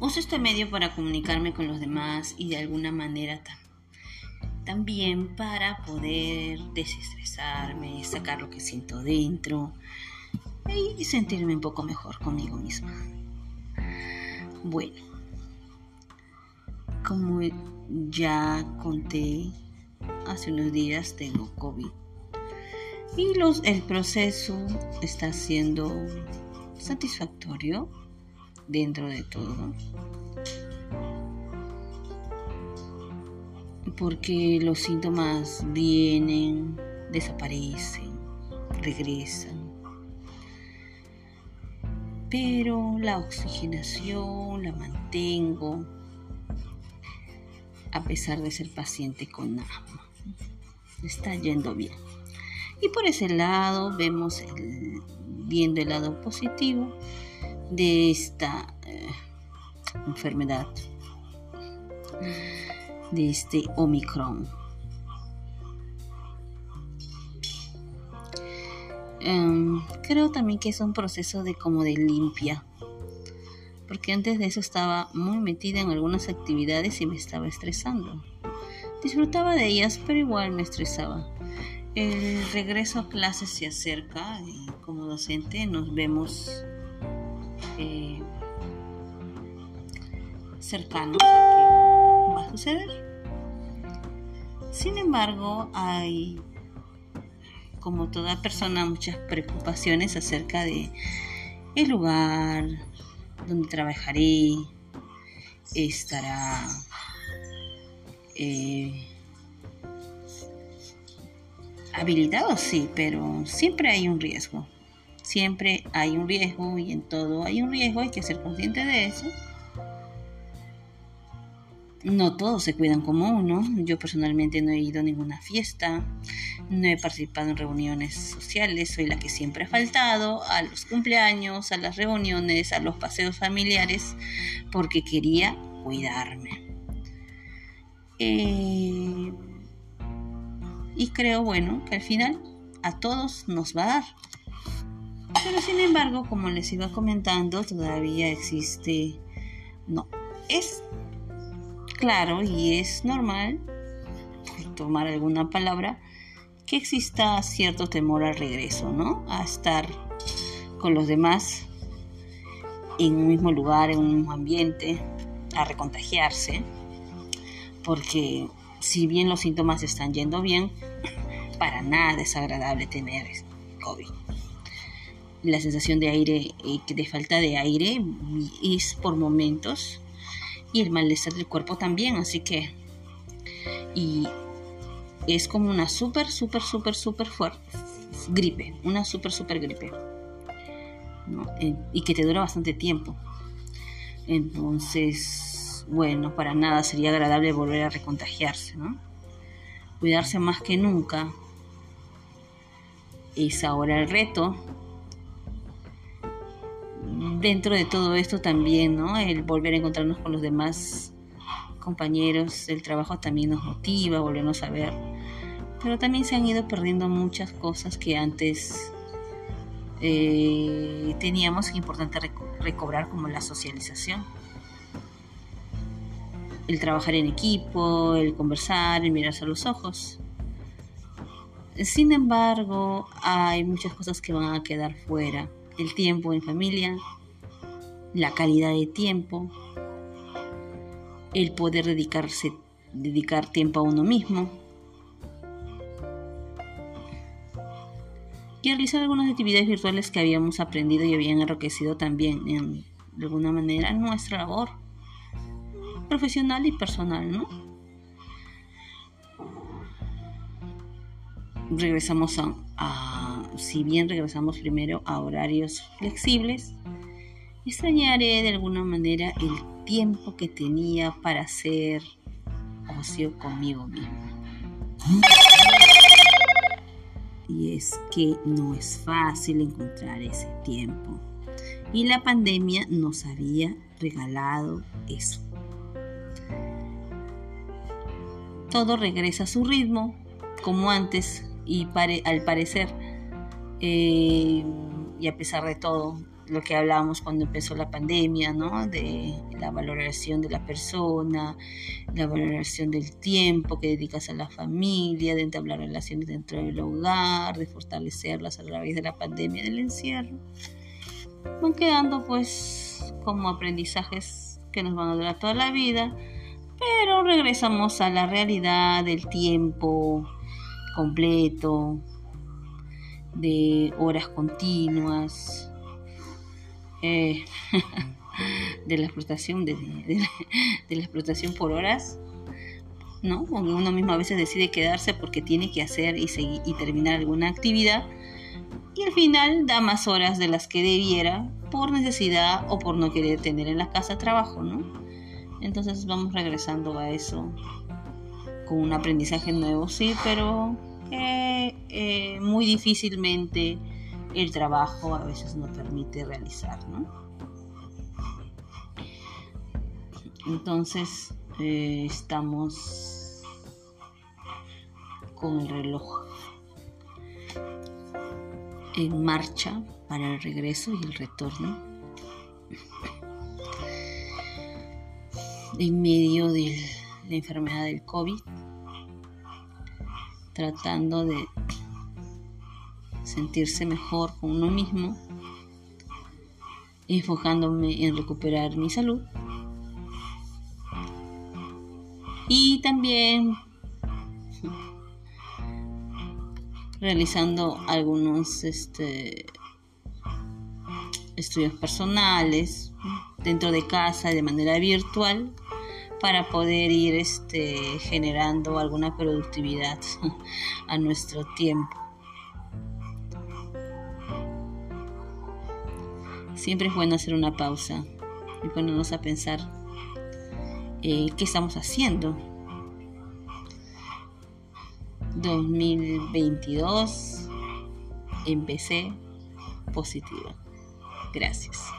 Uso este medio para comunicarme con los demás y de alguna manera también para poder desestresarme, sacar lo que siento dentro y sentirme un poco mejor conmigo misma. Bueno, como ya conté hace unos días, tengo COVID. Y los, el proceso está siendo satisfactorio dentro de todo. Porque los síntomas vienen, desaparecen, regresan. Pero la oxigenación la mantengo a pesar de ser paciente con asma. Está yendo bien. Y por ese lado vemos viendo el lado positivo de esta eh, enfermedad, de este Omicron. Em, creo también que es un proceso de como de limpia, porque antes de eso estaba muy metida en algunas actividades y me estaba estresando. Disfrutaba de ellas, pero igual me estresaba. El regreso a clases se acerca y como docente nos vemos eh, cercanos a que va a suceder. Sin embargo, hay, como toda persona, muchas preocupaciones acerca de el lugar donde trabajaré, estará eh, habilitado, sí, pero siempre hay un riesgo. Siempre hay un riesgo y en todo hay un riesgo, hay que ser consciente de eso. No todos se cuidan como uno. Yo personalmente no he ido a ninguna fiesta, no he participado en reuniones sociales, soy la que siempre ha faltado a los cumpleaños, a las reuniones, a los paseos familiares, porque quería cuidarme. Eh, y creo, bueno, que al final a todos nos va a dar. Pero sin embargo, como les iba comentando, todavía existe, no, es claro y es normal, tomar alguna palabra, que exista cierto temor al regreso, ¿no? A estar con los demás en un mismo lugar, en un mismo ambiente, a recontagiarse, porque si bien los síntomas están yendo bien, para nada desagradable tener COVID. La sensación de aire, eh, de falta de aire, es por momentos y el malestar del cuerpo también, así que y es como una súper, súper, súper, súper fuerte gripe, una súper, súper gripe. Y que te dura bastante tiempo. Entonces, bueno, para nada sería agradable volver a recontagiarse, ¿no? Cuidarse más que nunca es ahora el reto. Dentro de todo esto también, ¿no? El volver a encontrarnos con los demás compañeros del trabajo también nos motiva, volvernos a ver pero también se han ido perdiendo muchas cosas que antes eh, teníamos que importante recobrar como la socialización. El trabajar en equipo, el conversar, el mirarse a los ojos. Sin embargo, hay muchas cosas que van a quedar fuera. El tiempo en familia, la calidad de tiempo, el poder dedicarse, dedicar tiempo a uno mismo y realizar algunas actividades virtuales que habíamos aprendido y habían enriquecido también en, de alguna manera nuestra labor profesional y personal, ¿no? Regresamos a, si bien regresamos primero a horarios flexibles, extrañaré de alguna manera el tiempo que tenía para hacer ocio conmigo mismo y es que no es fácil encontrar ese tiempo. Y la pandemia nos había regalado eso. Todo regresa a su ritmo, como antes, y al parecer, eh, y a pesar de todo, lo que hablábamos cuando empezó la pandemia, ¿no? De la valoración de la persona, la valoración del tiempo que dedicas a la familia, de entablar relaciones dentro del hogar, de fortalecerlas a través de la pandemia del encierro. Van quedando pues como aprendizajes que nos van a durar toda la vida, pero regresamos a la realidad del tiempo completo, de horas continuas, eh, de la explotación de, la explotación por horas ¿no? uno mismo a veces decide quedarse porque tiene que hacer y, seguir, y terminar alguna actividad y al final da más horas de las que debiera por necesidad o por no querer tener en la casa trabajo, ¿no? Entonces vamos regresando a eso con un aprendizaje nuevo, sí, pero eh, muy difícilmente el trabajo a veces no permite realizar, ¿no? Entonces eh, estamos con el reloj en marcha para el regreso y el retorno. En medio de la enfermedad del COVID, tratando de sentirse mejor con uno mismo, enfocándome en recuperar mi salud. Y también realizando algunos este, estudios personales dentro de casa de manera virtual para poder ir este, generando alguna productividad a nuestro tiempo. Siempre es bueno hacer una pausa y ponernos a pensar eh, qué estamos haciendo. 2022 empecé positiva. Gracias.